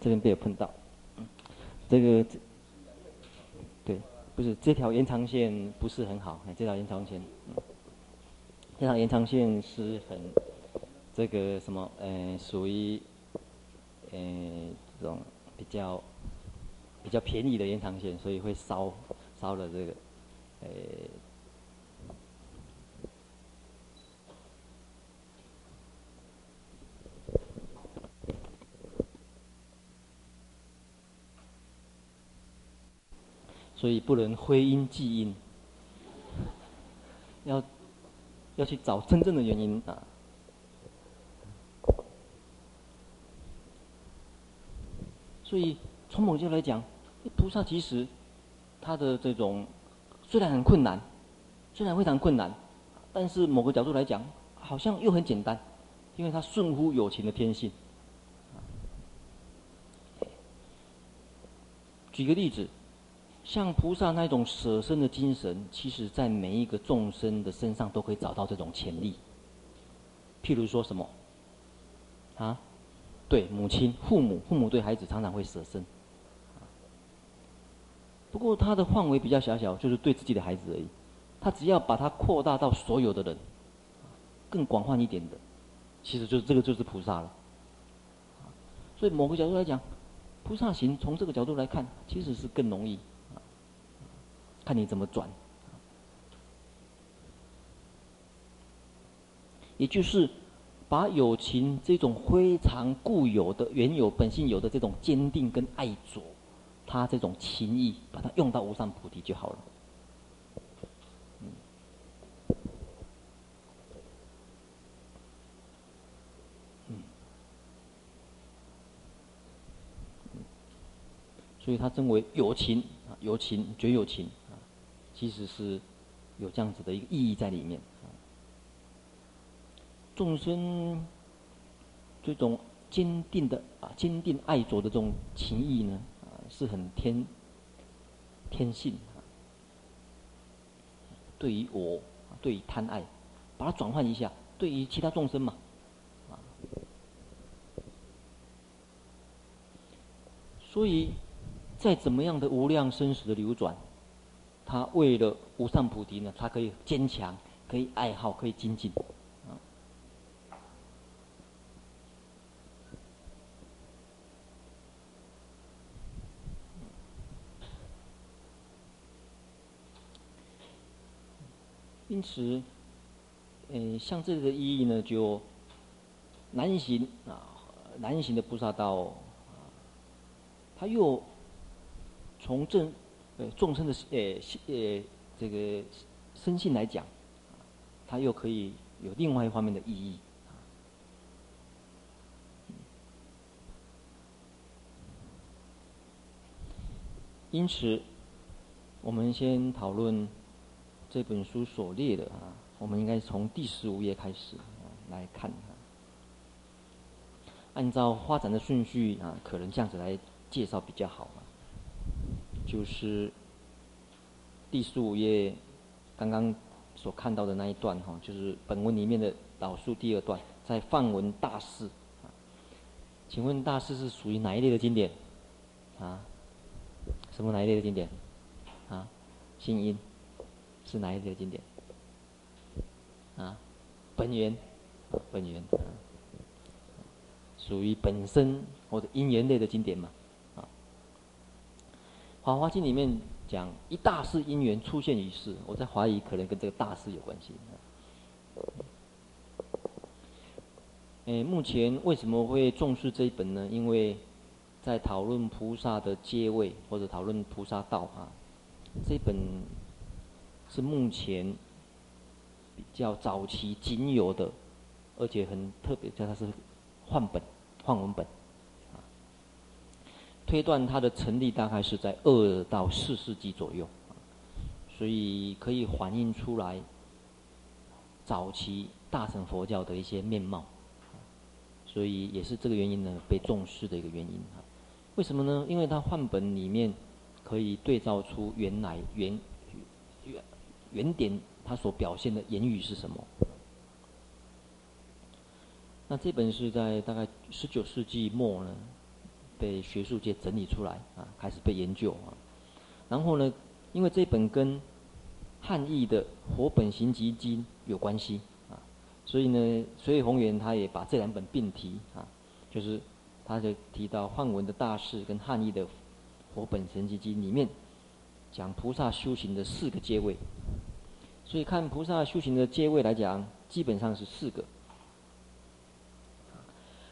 这边被我碰到，嗯，这个，对，不是这条延长线不是很好，这条延长线，这条延长线是很，这个什么，呃，属于，呃，这种比较，比较便宜的延长线，所以会烧，烧了这个，呃。所以不能挥因计因，要要去找真正的原因啊。所以从某角度来讲，菩萨其实他的这种虽然很困难，虽然非常困难，但是某个角度来讲，好像又很简单，因为他顺乎有情的天性。举个例子。像菩萨那种舍身的精神，其实在每一个众生的身上都可以找到这种潜力。譬如说什么？啊，对，母亲、父母、父母对孩子常常会舍身。不过他的范围比较小小，就是对自己的孩子而已。他只要把它扩大到所有的人，更广泛一点的，其实就是这个就是菩萨了。所以某个角度来讲，菩萨行从这个角度来看，其实是更容易，看你怎么转。也就是把友情这种非常固有的、原有本性有的这种坚定跟爱着，他这种情意，把它用到无上菩提就好了。嗯，所以他称为有情啊，有情绝有情，其实是有这样子的一个意义在里面。众生这种坚定的啊，坚定爱着的这种情谊呢，啊，是很天天性啊。对于我，对于贪爱，把它转换一下，对于其他众生嘛，啊，所以，再怎么样的无量生死的流转，他为了无上菩提呢，他可以坚强，可以爱好，可以精进。因此，嗯，像这个意义呢，就难行啊，难行的菩萨道，他又从正呃众生的呃呃这个身性来讲，他又可以有另外一方面的意义。因此，我们先讨论。这本书所列的啊，我们应该从第十五页开始啊来看啊。按照发展的顺序啊，可能这样子来介绍比较好啊。就是第十五页刚刚所看到的那一段哈，就是本文里面的导数第二段，在梵文大士啊。请问大士是属于哪一类的经典？啊？什么哪一类的经典？啊？新音。是哪一类的经典？啊，本源，本源，啊，属于本身或者因缘类的经典嘛？法，《华经》里面讲一大事因缘出现于世，我在怀疑可能跟这个大事有关系。哎，目前为什么会重视这一本呢？因为在讨论菩萨的阶位或者讨论菩萨道啊，这一本。是目前比较早期仅有的，而且很特别，叫它是换本、换文本，推断它的成立大概是在二到四世纪左右，所以可以反映出来早期大乘佛教的一些面貌，所以也是这个原因呢，被重视的一个原因啊。为什么呢？因为它梵本里面可以对照出原来原原。原点它所表现的言语是什么？那这本是在大概十九世纪末呢，被学术界整理出来啊，开始被研究啊。然后呢，因为这本跟汉译的《活本行集经》有关系啊，所以呢，所以宏源他也把这两本并提啊，就是他就提到梵文的大士跟汉译的《活本行集经》里面讲菩萨修行的四个阶位。所以看菩萨修行的阶位来讲，基本上是四个。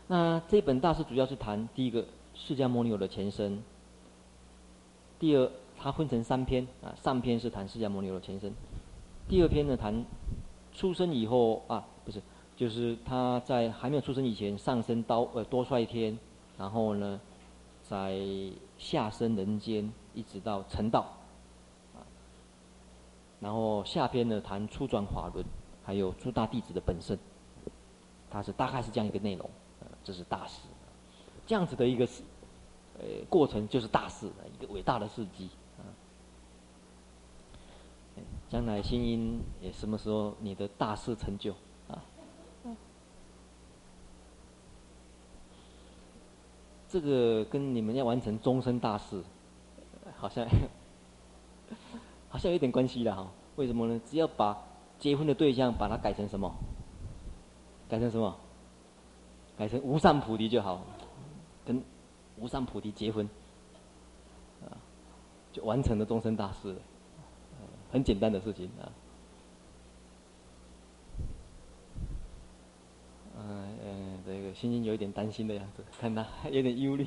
那这本大师主要是谈第一个释迦牟尼佛的前身。第二，它分成三篇啊，上篇是谈释迦牟尼佛的前身。第二篇呢，谈出生以后啊，不是，就是他在还没有出生以前上升到呃多帅天，然后呢，在下生人间，一直到成道。然后下篇呢，谈初转法轮，还有诸大弟子的本身，它是大概是这样一个内容，呃，这是大事，这样子的一个事，呃，过程就是大事，一个伟大的事迹啊。将来新音也什么时候你的大事成就啊？这个跟你们要完成终身大事，好像。好像有点关系了哈，为什么呢？只要把结婚的对象把它改成什么？改成什么？改成无上菩提就好，跟无上菩提结婚，啊，就完成了终身大事，很简单的事情啊。嗯嗯，这个心情有一点担心的样子，看他有点忧虑。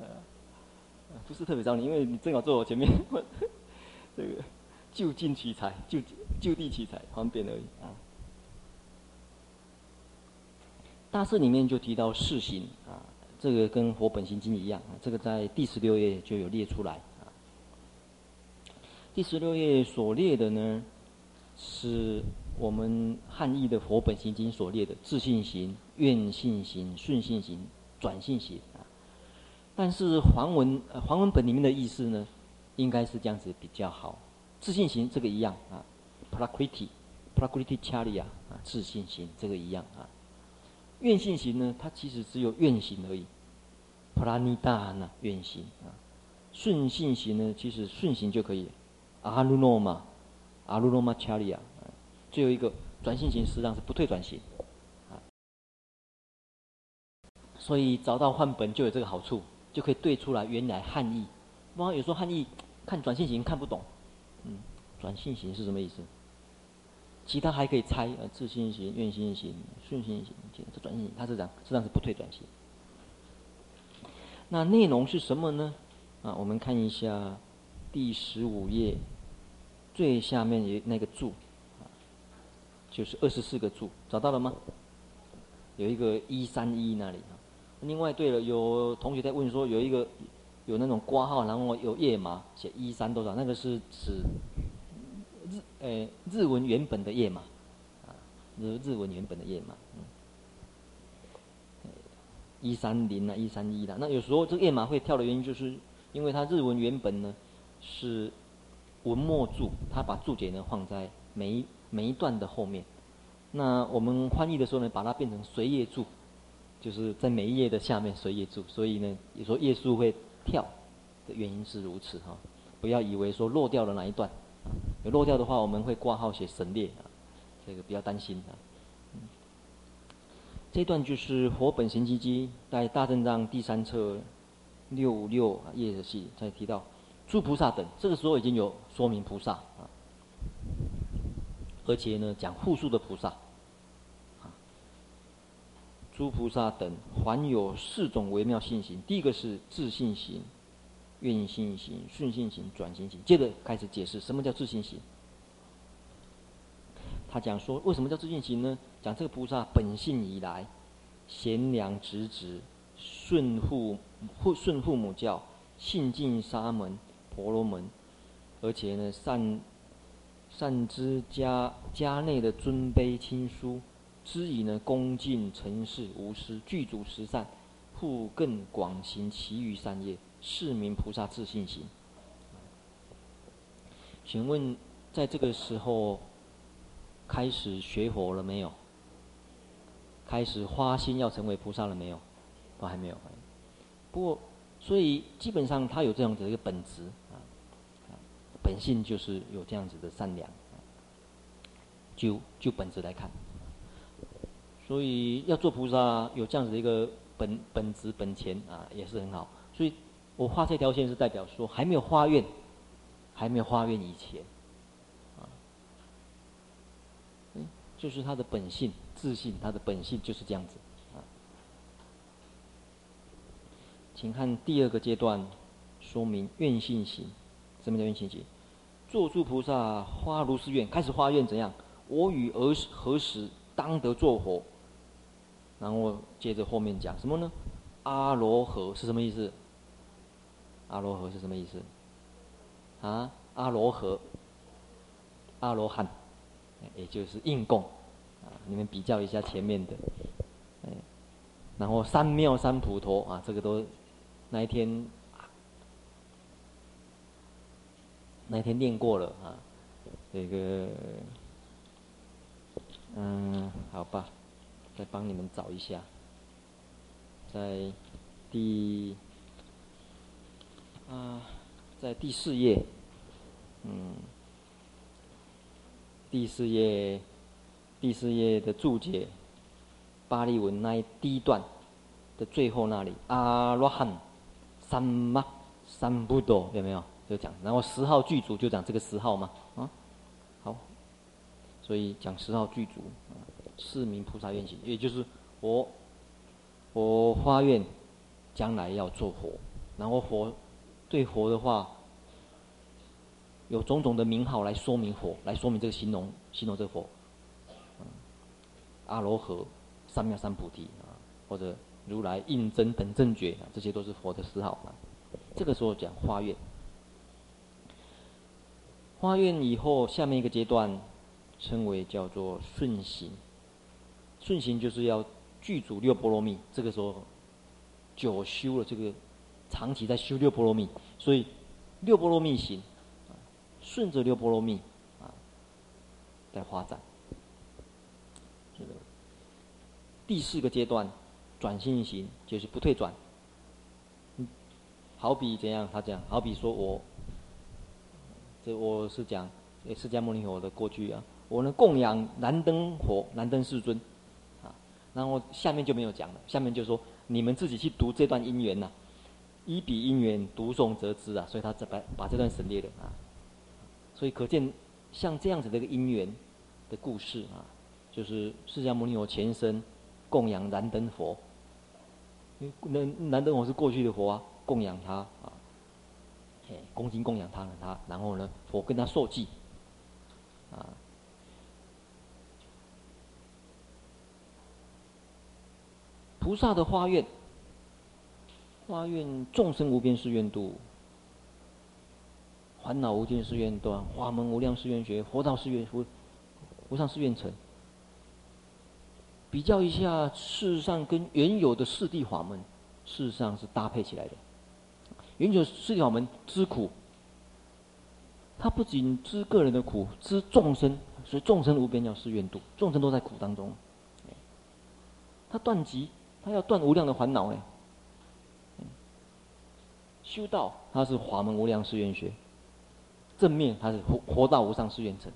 呃不是特别找你，因为你正好坐我前面，这个就近取材，就就地取材，方便而已啊。大师里面就提到四行啊，这个跟《佛本行经》一样，这个在第十六页就有列出来啊。第十六页所列的呢，是我们汉译的《佛本行经》所列的自信行、愿信行、顺信行、转性行。但是梵文呃梵文本里面的意思呢，应该是这样子比较好。自信行这个一样啊，prakriti prakriti charya 啊，自信行这个一样啊。愿性行呢，它其实只有愿行而已，pranidhana 愿行啊。顺性行呢，其实顺行就可以，anuloma anuloma charya 啊。最后一个转性行实际上是不退转行啊。所以找到梵本就有这个好处。就可以对出来原来汉译，不然有时候汉译看转性行看不懂，嗯，转性行是什么意思？其他还可以猜，呃，自性行、愿性行、顺性行，这转性行它是这样，实际上是不退转行。那内容是什么呢？啊，我们看一下第十五页最下面有那个注，就是二十四个注，找到了吗？有一个一三一那里。另外，对了，有同学在问说，有一个有那种挂号，然后有页码写一三多少，那个是指日诶日文原本的页码，啊，日日文原本的页码，嗯，一三零啊，一三一的。那有时候这个页码会跳的原因，就是因为它日文原本呢是文末注，它把注解呢放在每一每一段的后面。那我们翻译的时候呢，把它变成随页注。就是在每一页的下面随页注，所以呢，有时候页数会跳的原因是如此哈。不要以为说漏掉了哪一段，有漏掉的话，我们会挂号写省略啊，这个不要担心啊。这段就是《佛本行经》在大正藏第三册六六页的戏才提到诸菩萨等，这个时候已经有说明菩萨啊，而且呢讲复数的菩萨啊。诸菩萨等，还有四种微妙性行。第一个是自性行、愿性行、顺性行、转性行。接着开始解释什么叫自性行。他讲说，为什么叫自性行呢？讲这个菩萨本性以来，贤良直直，顺父父顺父母教，信近沙门、婆罗门，而且呢善善知家家内的尊卑亲疏。知以呢，恭敬诚实无私，具足十善，复更广行其余善业，是名菩萨自信心。请问，在这个时候开始学佛了没有？开始花心要成为菩萨了没有？都还没有。不过，所以基本上他有这样子的一个本质啊，本性就是有这样子的善良。就就本质来看。所以要做菩萨，有这样子的一个本本质本钱啊，也是很好。所以我画这条线是代表说，还没有发愿，还没有发愿以前，啊，嗯，就是他的本性自信，他的本性就是这样子啊。请看第二个阶段，说明愿性行。什么叫愿性行？做诸菩萨发如是愿，开始发愿怎样？我与儿何时当得作佛？然后接着后面讲什么呢？阿罗河是什么意思？阿罗河是什么意思？啊，阿罗河，阿罗汉，也就是应供啊。你们比较一下前面的，然后三藐三普陀啊，这个都那一天那一天念过了啊。这个，嗯，好吧。再帮你们找一下，在第啊，在第四页，嗯，第四页第四页的注解，巴利文那一第一段的最后那里，阿罗汉三玛三不多有没有？就讲，然后十号具足就讲这个十号嘛，啊，好，所以讲十号具足，是名菩萨愿行，也就是我我发愿将来要做佛，然后佛对佛的话。有种种的名号来说明佛，来说明这个形容形容这个佛，阿罗河、三藐三菩提啊，或者如来应真等正觉啊，这些都是佛的十号啊。这个时候讲发愿，发愿以后，下面一个阶段称为叫做顺行，顺行就是要具足六波罗蜜。这个时候久修了这个，长期在修六波罗蜜，所以六波罗蜜行。顺着六波罗蜜啊，在发展。这个第四个阶段，转心行就是不退转。好比怎样？他讲，好比说我，这我是讲释迦牟尼佛的过去啊，我呢供养燃灯佛、燃灯世尊，啊，然后下面就没有讲了，下面就说你们自己去读这段因缘呐，依彼因缘读诵则知啊，所以他这把把这段省略了啊。所以可见，像这样子的一个因缘的故事啊，就是释迦牟尼佛前身供养燃灯佛，因为燃灯佛是过去的佛啊，供养他啊，哎，恭敬供养他了他，然后呢，佛跟他受记，啊，菩萨的花愿，发愿众生无边誓愿度。烦恼无尽誓愿断，法门无量誓愿学，佛道誓愿无无上誓愿成。比较一下，事实上跟原有的四地法门，事实上是搭配起来的。原有四谛法门知苦，他不仅知个人的苦，知众生，所以众生无边要誓愿度，众生都在苦当中。他断集，他要断无量的烦恼哎。修道，他是法门无量誓愿学。正面，它是活活到无上誓愿成，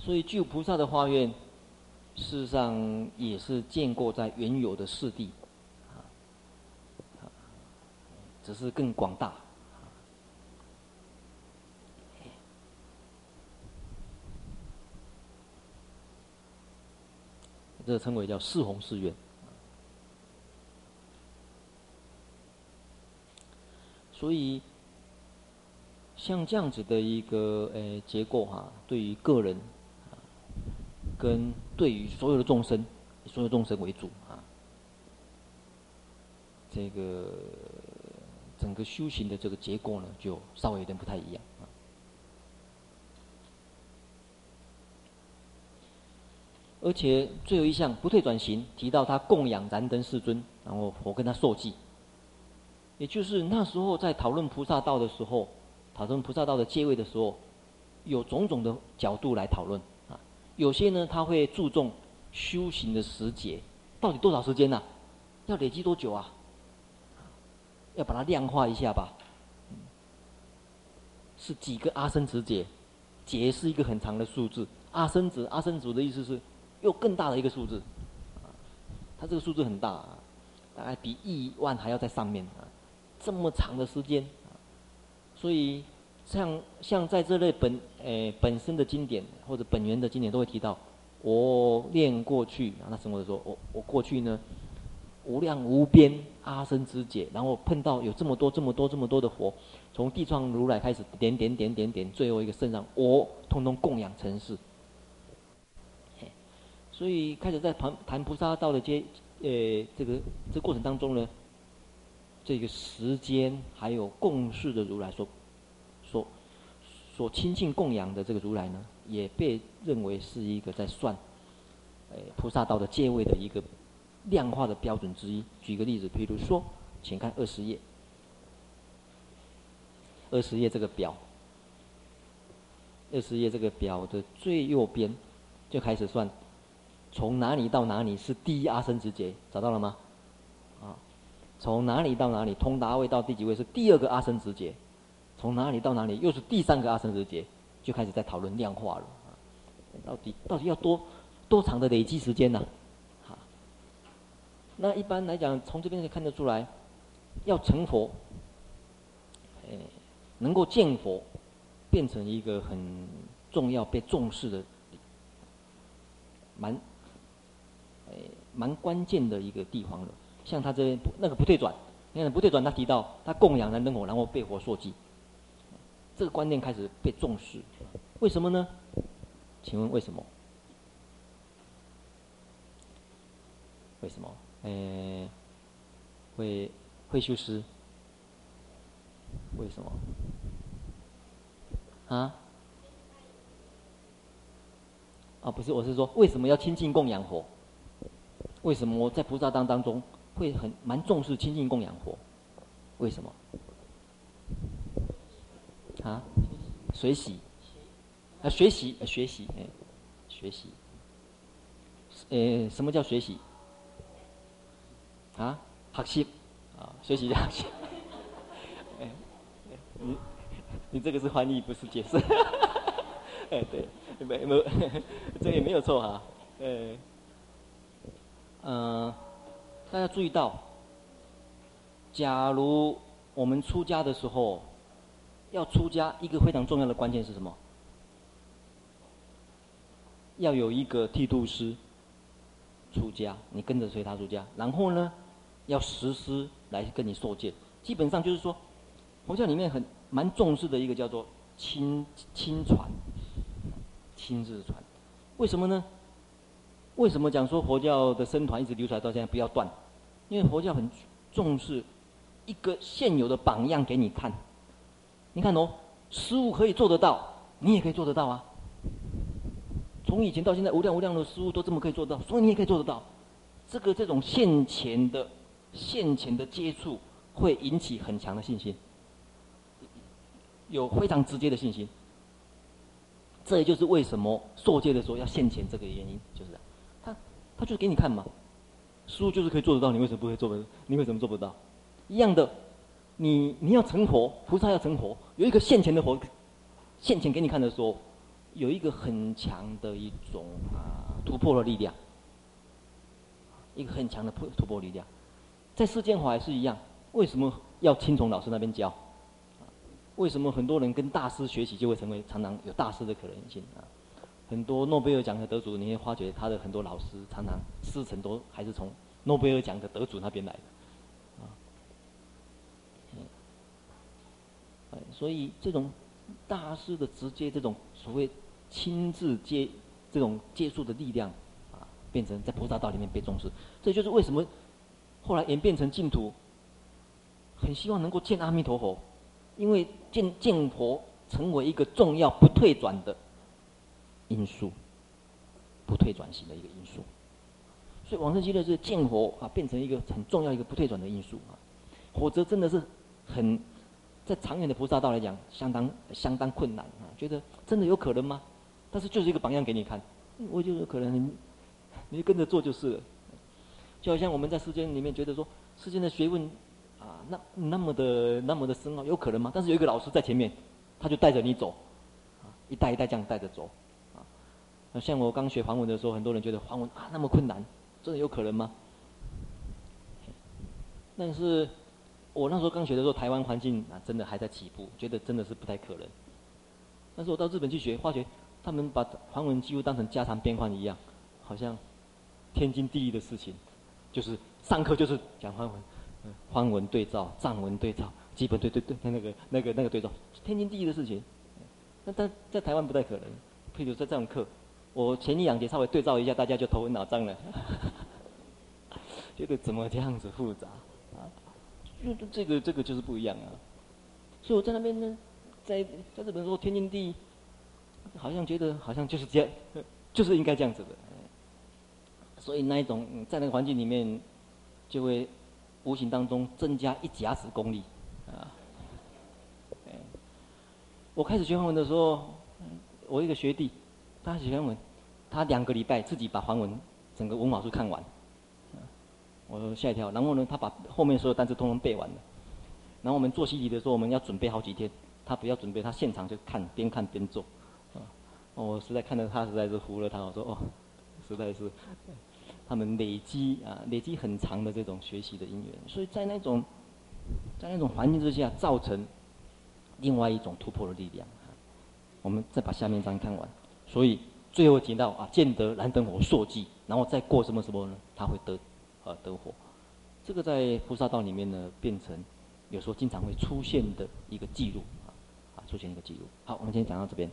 所以具菩萨的发愿，事实上也是建构在原有的四地，只是更广大，这称为叫四弘誓愿，所以。像这样子的一个呃结构哈、对于个人，跟对于所有的众生，所有众生为主啊，这个整个修行的这个结构呢，就稍微有点不太一样啊。而且最后一项不退转行，提到他供养燃灯世尊，然后我跟他受记，也就是那时候在讨论菩萨道的时候。讨论菩萨道的阶位的时候，有种种的角度来讨论啊。有些呢，他会注重修行的时节，到底多少时间呢、啊？要累积多久啊？要把它量化一下吧。是几个阿僧只劫？劫是一个很长的数字。阿僧只，阿僧只的意思是又更大的一个数字。啊，它这个数字很大，啊，大概比亿万还要在上面啊。这么长的时间。所以像，像在这类本诶、呃、本身的经典或者本源的经典都会提到，我念过去啊，那什么的时候，我我过去呢，无量无边阿僧之解，然后碰到有这么多这么多这么多的佛，从地藏如来开始点点点点点，最后一个圣上，我通通供养成事。所以开始在谈谈菩萨道的阶，呃，这个这过程当中呢。这个时间还有共事的如来所所所亲近供养的这个如来呢，也被认为是一个在算，哎菩萨道的阶位的一个量化的标准之一。举个例子，比如说，请看二十页，二十页这个表，二十页这个表的最右边就开始算，从哪里到哪里是第一阿僧只劫，找到了吗？从哪里到哪里，通达位到第几位是第二个阿僧只劫，从哪里到哪里又是第三个阿僧只劫，就开始在讨论量化了。到底到底要多多长的累积时间呢、啊？好，那一般来讲，从这边可以看得出来，要成佛，哎，能够见佛，变成一个很重要、被重视的，蛮，哎，蛮关键的一个地方了。像他这边那个不退转，你看不退转，他提到他供养人灯火，然后被佛受记，这个观念开始被重视，为什么呢？请问为什么？为什么？诶，会会修施？为什么？啊？啊，不是，我是说，为什么要亲近供养佛？为什么我在菩萨当当中会很蛮重视亲近供养佛？为什么？啊？随喜。啊，学习，啊，学习，哎，学习，呃，什么叫学习？啊，学习，啊，学习学习。哎，你，你这个是翻译，不是解释。哎，对，没没，这也没有错哈。呃，嗯，大家注意到，假如我们出家的时候，要出家，一个非常重要的关键是什么？要有一个剃度师出家，你跟着随他出家，然后呢，要实施来跟你受戒。基本上就是说，佛教里面很蛮重视的一个叫做亲亲传，亲自传。为什么呢？为什么讲说佛教的僧团一直流传到现在不要断？因为佛教很重视一个现有的榜样给你看。你看哦，师父可以做得到，你也可以做得到啊。从以前到现在，无量无量的师父都这么可以做到，所以你也可以做得到。这个这种现前的、现前的接触，会引起很强的信心，有非常直接的信心。这也就是为什么受戒的时候要现前这个原因，就是他他就是给你看嘛。师父就是可以做得到，你为什么不会做？你为什么做不到？一样的，你你要成佛，菩萨要成佛，有一个现前的佛，现前给你看的时候。有一个很强的一种啊突破的力量，一个很强的突突破力量，在世间法也是一样。为什么要听从老师那边教？为什么很多人跟大师学习就会成为常常有大师的可能性啊？很多诺贝尔奖的得主，你会发觉他的很多老师常常师承都还是从诺贝尔奖的得主那边来的啊。嗯，所以这种大师的直接这种。所谓亲自接这种接触的力量，啊，变成在菩萨道里面被重视。这就是为什么后来演变成净土，很希望能够见阿弥陀佛，因为见见佛成为一个重要不退转的因素，不退转型的一个因素。所以往生极乐是见佛啊，变成一个很重要一个不退转的因素啊，否则真的是很。在长远的菩萨道来讲，相当相当困难啊！觉得真的有可能吗？但是就是一个榜样给你看，我觉得可能你，你跟着做就是了。就好像我们在世间里面觉得说，世间的学问啊，那那么的那么的深奥，有可能吗？但是有一个老师在前面，他就带着你走，啊，一代一代这样带着走，那像我刚学梵文的时候，很多人觉得梵文啊那么困难，真的有可能吗？但是。我那时候刚学的时候，台湾环境啊，真的还在起步，觉得真的是不太可能。但是我到日本去学，发觉他们把梵文几乎当成家常便饭一样，好像天经地义的事情，就是上课就是讲梵文，梵文对照、藏文对照、基本对对对，那个那个那个对照，天经地义的事情。那但在台湾不太可能。譬如在这种课，我前一两节稍微对照一下，大家就头昏脑胀了，觉得怎么这样子复杂啊？就这个这个就是不一样啊，所以我在那边呢，在在日本说天经地义，好像觉得好像就是这样，就是应该这样子的，所以那一种在那个环境里面，就会无形当中增加一甲子功力啊。我开始学梵文的时候，我一个学弟，他学梵文，他两个礼拜自己把梵文整个文法书看完。我吓一跳，然后呢，他把后面所有单词通通背完了。然后我们做习题的时候，我们要准备好几天，他不要准备，他现场就看，边看边做，啊，我实在看到他实在是服了他，我说哦，实在是，他们累积啊，累积很长的这种学习的因缘，所以在那种，在那种环境之下，造成另外一种突破的力量。我们再把下面章看完，所以最后提到啊，见得燃灯火朔迹，然后再过什么什么呢？他会得，呃，得火。这个在菩萨道里面呢，变成有时候经常会出现的一个记录啊，啊，出现一个记录。好，我们今天讲到这边。